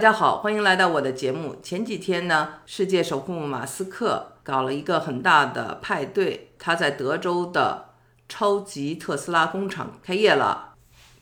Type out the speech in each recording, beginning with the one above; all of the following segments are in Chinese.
大家好，欢迎来到我的节目。前几天呢，世界首富马斯克搞了一个很大的派对，他在德州的超级特斯拉工厂开业了。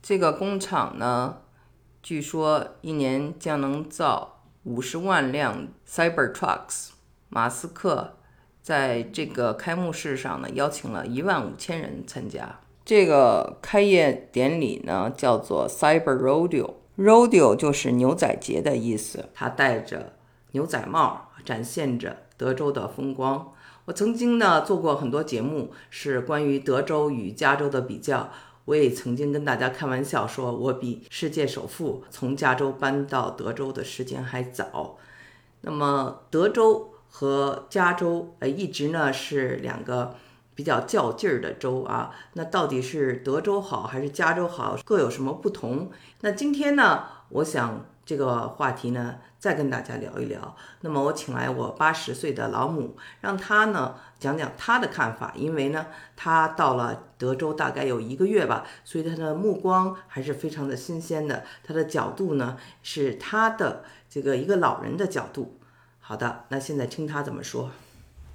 这个工厂呢，据说一年将能造五十万辆 Cyber Trucks。马斯克在这个开幕式上呢，邀请了一万五千人参加。这个开业典礼呢，叫做 Cyber Rodeo。Rodeo 就是牛仔节的意思。他戴着牛仔帽，展现着德州的风光。我曾经呢做过很多节目，是关于德州与加州的比较。我也曾经跟大家开玩笑说，我比世界首富从加州搬到德州的时间还早。那么德州和加州，呃，一直呢是两个。比较较劲儿的州啊，那到底是德州好还是加州好？各有什么不同？那今天呢，我想这个话题呢，再跟大家聊一聊。那么我请来我八十岁的老母，让她呢讲讲她的看法。因为呢，她到了德州大概有一个月吧，所以她的目光还是非常的新鲜的。她的角度呢，是她的这个一个老人的角度。好的，那现在听她怎么说。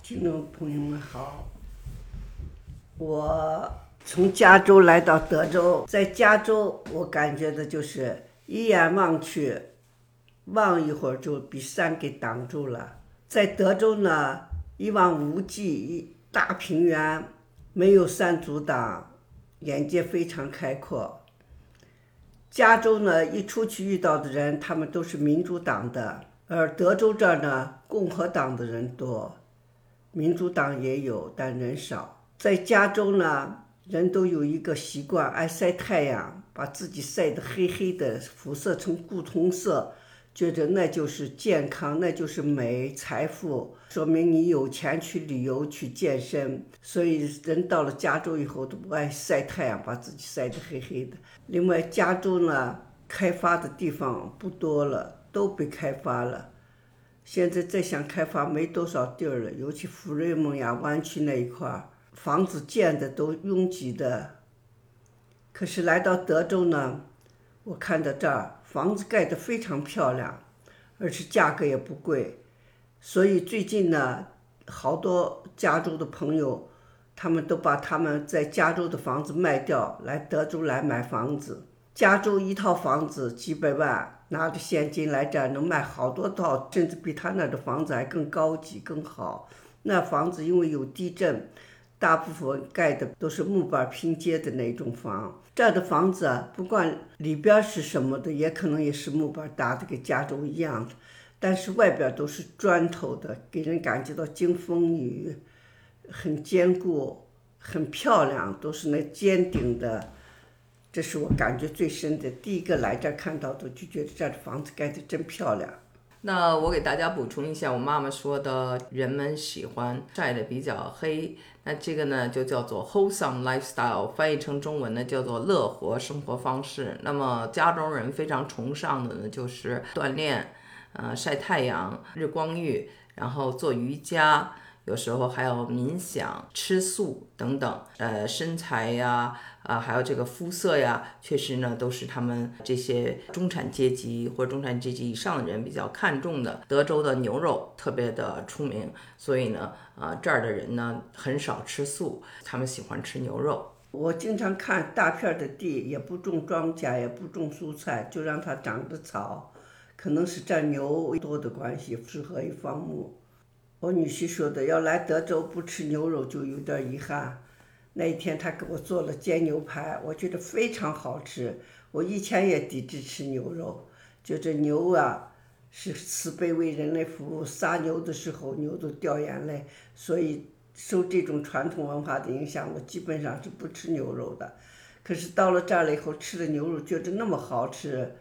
听众朋友们好。我从加州来到德州，在加州我感觉的就是一眼望去，望一会儿就被山给挡住了。在德州呢，一望无际一，大平原，没有山阻挡，眼界非常开阔。加州呢，一出去遇到的人，他们都是民主党的，而德州这儿呢，共和党的人多，民主党也有，但人少。在加州呢，人都有一个习惯，爱晒太阳，把自己晒得黑黑的，肤色成古铜色，觉得那就是健康，那就是美，财富，说明你有钱去旅游去健身。所以人到了加州以后都不爱晒太阳，把自己晒得黑黑的。另外，加州呢，开发的地方不多了，都被开发了，现在再想开发没多少地儿了，尤其福瑞蒙呀湾区那一块儿。房子建的都拥挤的，可是来到德州呢，我看到这儿房子盖得非常漂亮，而且价格也不贵，所以最近呢，好多加州的朋友，他们都把他们在加州的房子卖掉，来德州来买房子。加州一套房子几百万，拿着现金来这儿能卖好多套，甚至比他那的房子还更高级更好。那房子因为有地震。大部分盖的都是木板拼接的那种房，这儿的房子啊，不管里边是什么的，也可能也是木板搭的，跟加州一样的，但是外边都是砖头的，给人感觉到经风雨，很坚固，很漂亮，都是那尖顶的，这是我感觉最深的。第一个来这儿看到的，就觉得这儿的房子盖的真漂亮。那我给大家补充一下，我妈妈说的，人们喜欢晒得比较黑，那这个呢就叫做 wholesome lifestyle，翻译成中文呢叫做乐活生活方式。那么家中人非常崇尚的呢就是锻炼，呃晒太阳、日光浴，然后做瑜伽。有时候还要冥想、吃素等等，呃，身材呀，啊，还有这个肤色呀，确实呢，都是他们这些中产阶级或者中产阶级以上的人比较看重的。德州的牛肉特别的出名，所以呢，啊，这儿的人呢很少吃素，他们喜欢吃牛肉。我经常看大片的地，也不种庄稼，也不种蔬菜，就让它长着草，可能是这牛多的关系，适合于放牧。我女婿说的，要来德州不吃牛肉就有点遗憾。那一天他给我做了煎牛排，我觉得非常好吃。我以前也抵制吃牛肉，觉得牛啊是慈悲为人类服务，杀牛的时候牛都掉眼泪。所以受这种传统文化的影响，我基本上是不吃牛肉的。可是到了这儿了以后，吃了牛肉觉得那么好吃，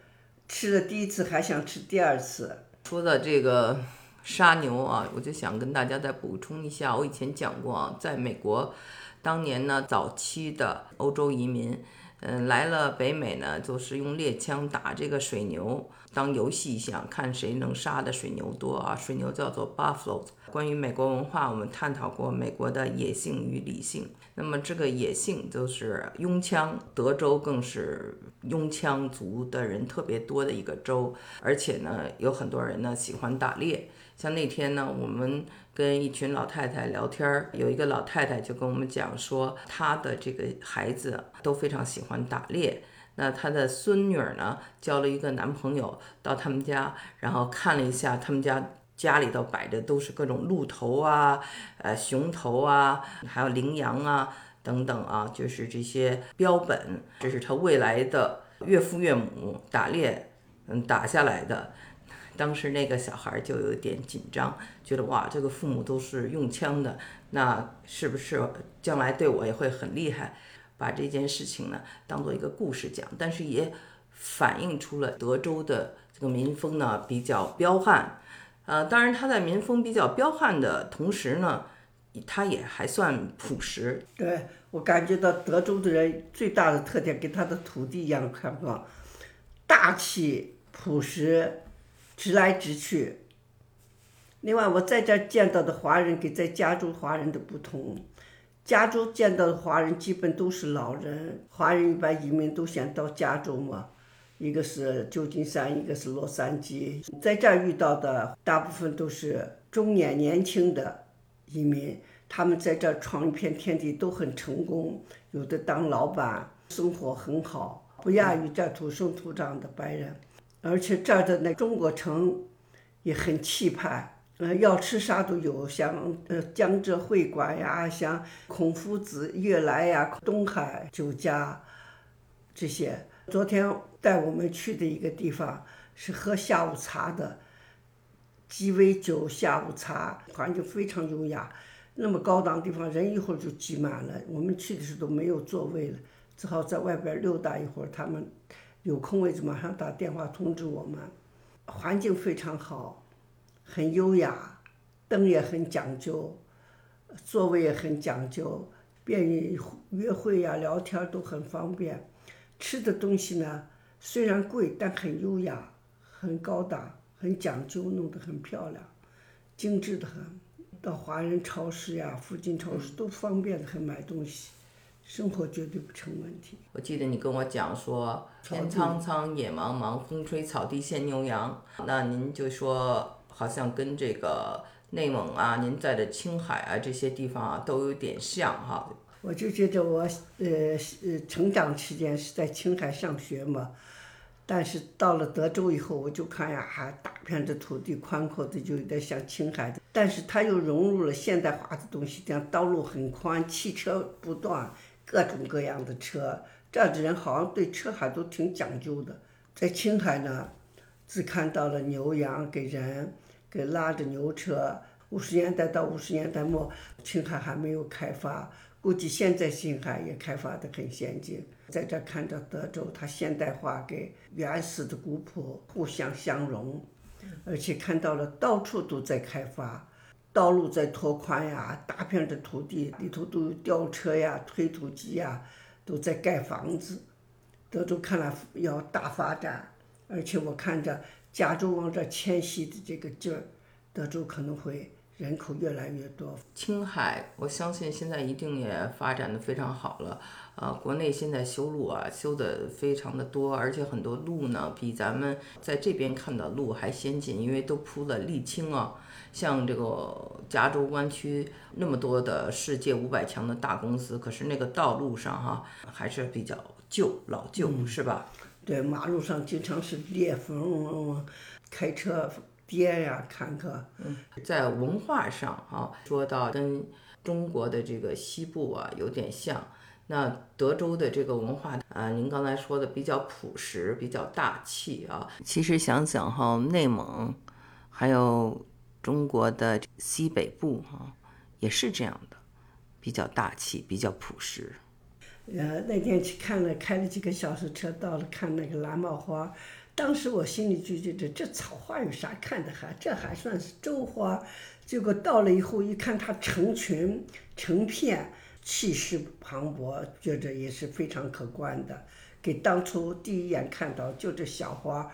吃了第一次还想吃第二次。说到这个。杀牛啊，我就想跟大家再补充一下，我以前讲过啊，在美国，当年呢，早期的欧洲移民，嗯，来了北美呢，就是用猎枪打这个水牛，当游戏一样，看谁能杀的水牛多啊。水牛叫做 buffalo。关于美国文化，我们探讨过美国的野性与理性。那么这个野性就是拥枪，德州更是拥枪族的人特别多的一个州，而且呢，有很多人呢喜欢打猎。像那天呢，我们跟一群老太太聊天儿，有一个老太太就跟我们讲说，她的这个孩子都非常喜欢打猎。那她的孙女儿呢，交了一个男朋友到他们家，然后看了一下他们家家里头摆的都是各种鹿头啊、呃熊头啊，还有羚羊啊等等啊，就是这些标本，这是他未来的岳父岳母打猎嗯打下来的。当时那个小孩就有点紧张，觉得哇，这个父母都是用枪的，那是不是将来对我也会很厉害？把这件事情呢当做一个故事讲，但是也反映出了德州的这个民风呢比较彪悍。呃，当然他在民风比较彪悍的同时呢，他也还算朴实。对我感觉到德州的人最大的特点跟他的土地一样，看不到大气朴实。直来直去。另外，我在这见到的华人跟在加州华人的不同，加州见到的华人基本都是老人，华人一般移民都想到加州嘛，一个是旧金山，一个是洛杉矶，在这儿遇到的大部分都是中年年轻的移民，他们在这儿闯一片天地都很成功，有的当老板，生活很好，不亚于这土生土长的白人。而且这儿的那中国城也很气派，呃，要吃啥都有，像呃江浙会馆呀，像孔夫子悦来呀，东海酒家这些。昨天带我们去的一个地方是喝下午茶的，鸡尾酒下午茶，环境非常优雅。那么高档地方人一会儿就挤满了，我们去的时候都没有座位了，只好在外边溜达一会儿。他们。有空位子马上打电话通知我们，环境非常好，很优雅，灯也很讲究，座位也很讲究，便于约会呀、聊天都很方便。吃的东西呢，虽然贵，但很优雅，很高档，很讲究，弄得很漂亮，精致的很。到华人超市呀、附近超市都方便的很买东西。生活绝对不成问题。我记得你跟我讲说，天苍苍，野茫茫，风吹草低见牛羊。那您就说，好像跟这个内蒙啊，您在的青海啊这些地方啊，都有点像哈。我就觉得我呃呃成长期间是在青海上学嘛，但是到了德州以后，我就看呀，还大片的土地，宽阔的，就有点像青海的。但是它又融入了现代化的东西，这样道路很宽，汽车不断。各种各样的车，这样的人好像对车还都挺讲究的。在青海呢，只看到了牛羊给人，给拉着牛车。五十年代到五十年代末，青海还没有开发，估计现在青海也开发的很先进。在这看着德州，它现代化跟原始的古朴互相相融，而且看到了到处都在开发。道路在拓宽呀，大片的土地里头都有吊车呀、推土机呀，都在盖房子。德州看来要大发展，而且我看着加州往这迁徙的这个劲儿，德州可能会人口越来越多。青海，我相信现在一定也发展的非常好了。啊，国内现在修路啊，修的非常的多，而且很多路呢，比咱们在这边看的路还先进，因为都铺了沥青啊。像这个加州湾区那么多的世界五百强的大公司，可是那个道路上哈还是比较旧老旧，是吧？对，马路上经常是裂缝，开车跌呀，坎坷。嗯，在文化上啊，说到跟中国的这个西部啊有点像。那德州的这个文化啊，您刚才说的比较朴实，比较大气啊。其实想想哈，内蒙还有。中国的西北部哈也是这样的，比较大气，比较朴实。呃，那天去看了，开了几个小时车，到了看那个蓝帽花，当时我心里就觉得这草花有啥看的哈，这还算是州花。结果到了以后一看，它成群成片，气势磅礴，觉着也是非常可观的。给当初第一眼看到就这小花，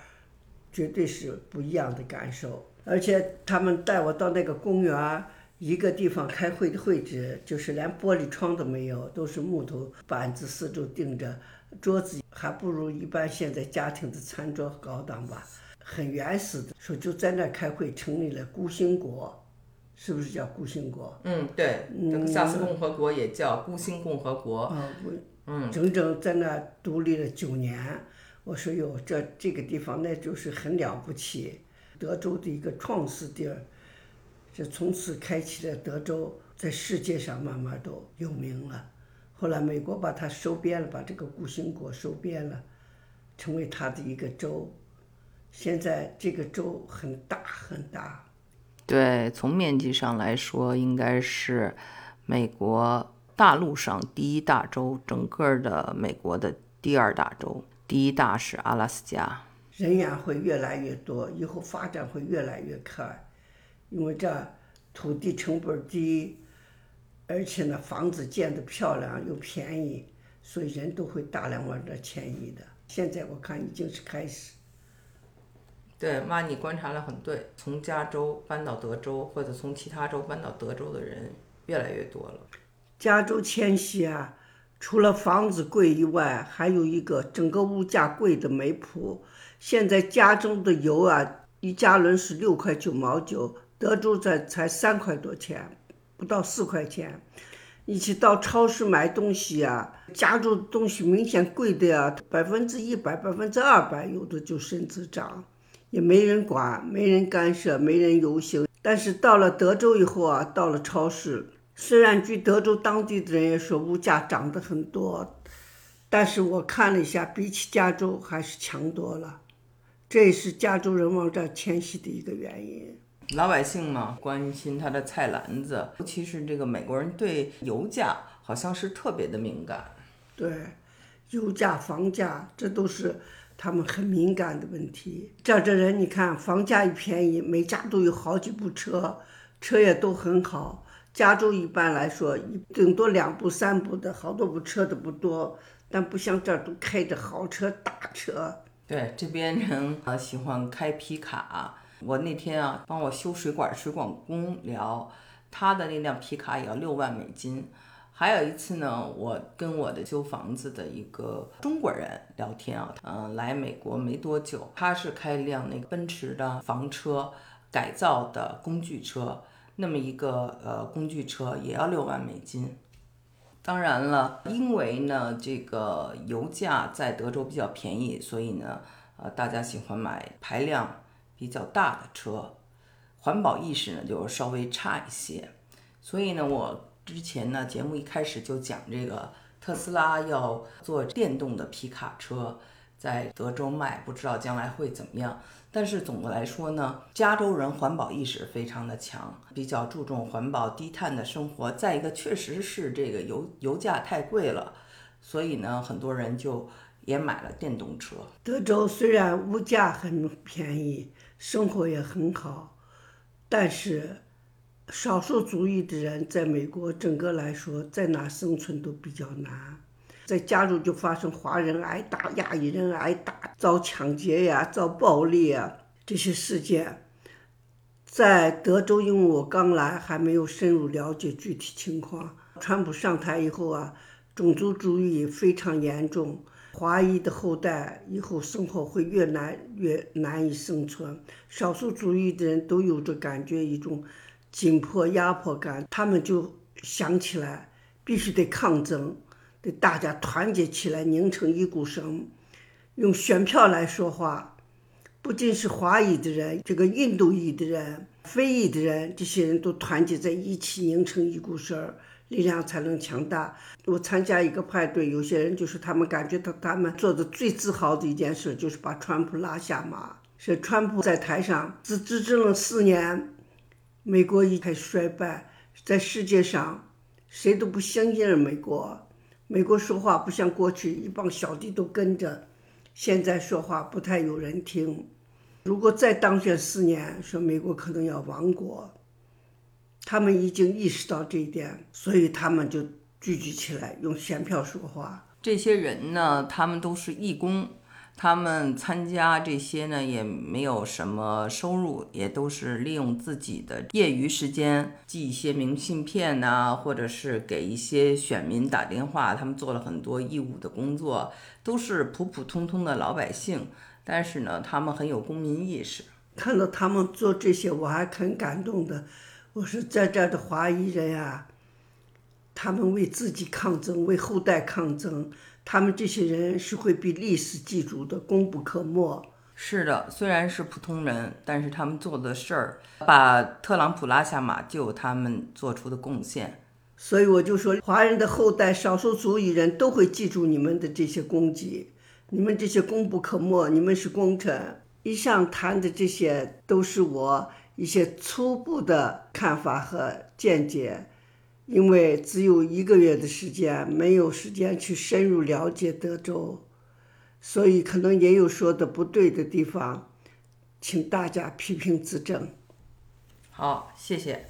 绝对是不一样的感受。而且他们带我到那个公园，一个地方开会的会址，就是连玻璃窗都没有，都是木头板子四周钉着，桌子还不如一般现在家庭的餐桌高档吧，很原始的。说就在那开会，成立了孤星国，是不是叫孤星国？嗯，对，这个萨斯共和国也叫孤星共和国。嗯，嗯，整整在那独立了九年。我说哟，这这个地方那就是很了不起，德州的一个创始地儿，这从此开启了德州在世界上慢慢都有名了。后来美国把它收编了，把这个孤星国收编了，成为它的一个州。现在这个州很大很大，对，从面积上来说，应该是美国大陆上第一大州，整个的美国的第二大州，第一大是阿拉斯加。人员会越来越多，以后发展会越来越快，因为这土地成本低，而且呢房子建的漂亮又便宜，所以人都会大量往这迁移的。现在我看已经是开始。对，妈，你观察的很对。从加州搬到德州，或者从其他州搬到德州的人越来越多了。加州迁徙啊，除了房子贵以外，还有一个整个物价贵的没谱。现在加州的油啊，一加仑是六块九毛九，德州才才三块多钱，不到四块钱。一起到超市买东西啊，加州东西明显贵的呀，百分之一百、百分之二百，有的就甚至涨。也没人管，没人干涉，没人游行。但是到了德州以后啊，到了超市，虽然据德州当地的人也说物价涨得很多，但是我看了一下，比起加州还是强多了。这也是加州人往这迁徙的一个原因。老百姓嘛，关心他的菜篮子，尤其是这个美国人对油价好像是特别的敏感。对，油价、房价，这都是。他们很敏感的问题，这这人你看，房价一便宜，每家都有好几部车，车也都很好。加州一般来说，顶多两部三部的，好多部车的不多，但不像这儿都开着豪车大车。对，这边人啊喜欢开皮卡。我那天啊帮我修水管水管工聊，他的那辆皮卡也要六万美金。还有一次呢，我跟我的修房子的一个中国人聊天啊，嗯，来美国没多久，他是开一辆那个奔驰的房车改造的工具车，那么一个呃工具车也要六万美金。当然了，因为呢这个油价在德州比较便宜，所以呢，呃大家喜欢买排量比较大的车，环保意识呢就稍微差一些，所以呢我。之前呢，节目一开始就讲这个特斯拉要做电动的皮卡车，在德州卖，不知道将来会怎么样。但是总的来说呢，加州人环保意识非常的强，比较注重环保、低碳的生活。再一个，确实是这个油油价太贵了，所以呢，很多人就也买了电动车。德州虽然物价很便宜，生活也很好，但是。少数族裔的人在美国整个来说，在哪生存都比较难。在加州就发生华人挨打、亚裔人挨打、遭抢劫呀、遭暴力啊这些事件。在德州，因为我刚来，还没有深入了解具体情况。川普上台以后啊，种族主义非常严重，华裔的后代以后生活会越难越难以生存。少数族裔的人都有着感觉一种。紧迫压迫感，他们就想起来，必须得抗争，得大家团结起来，拧成一股绳，用选票来说话。不仅是华裔的人，这个印度裔的人、非裔的人，这些人都团结在一起，拧成一股绳，力量才能强大。我参加一个派对，有些人就是他们感觉到他们做的最自豪的一件事，就是把川普拉下马。是川普在台上只执政了四年。美国一开始衰败，在世界上谁都不相信美国。美国说话不像过去一帮小弟都跟着，现在说话不太有人听。如果再当选四年，说美国可能要亡国。他们已经意识到这一点，所以他们就聚集起来，用选票说话。这些人呢，他们都是义工。他们参加这些呢，也没有什么收入，也都是利用自己的业余时间寄一些明信片呐、或者是给一些选民打电话。他们做了很多义务的工作，都是普普通通的老百姓，但是呢，他们很有公民意识。看到他们做这些，我还很感动的。我说在这儿的华裔人啊，他们为自己抗争，为后代抗争。他们这些人是会被历史记住的，功不可没。是的，虽然是普通人，但是他们做的事儿，把特朗普拉下马，就有他们做出的贡献。所以我就说，华人的后代、少数族裔人都会记住你们的这些功绩，你们这些功不可没，你们是功臣。以上谈的这些都是我一些初步的看法和见解。因为只有一个月的时间，没有时间去深入了解德州，所以可能也有说的不对的地方，请大家批评指正。好，谢谢。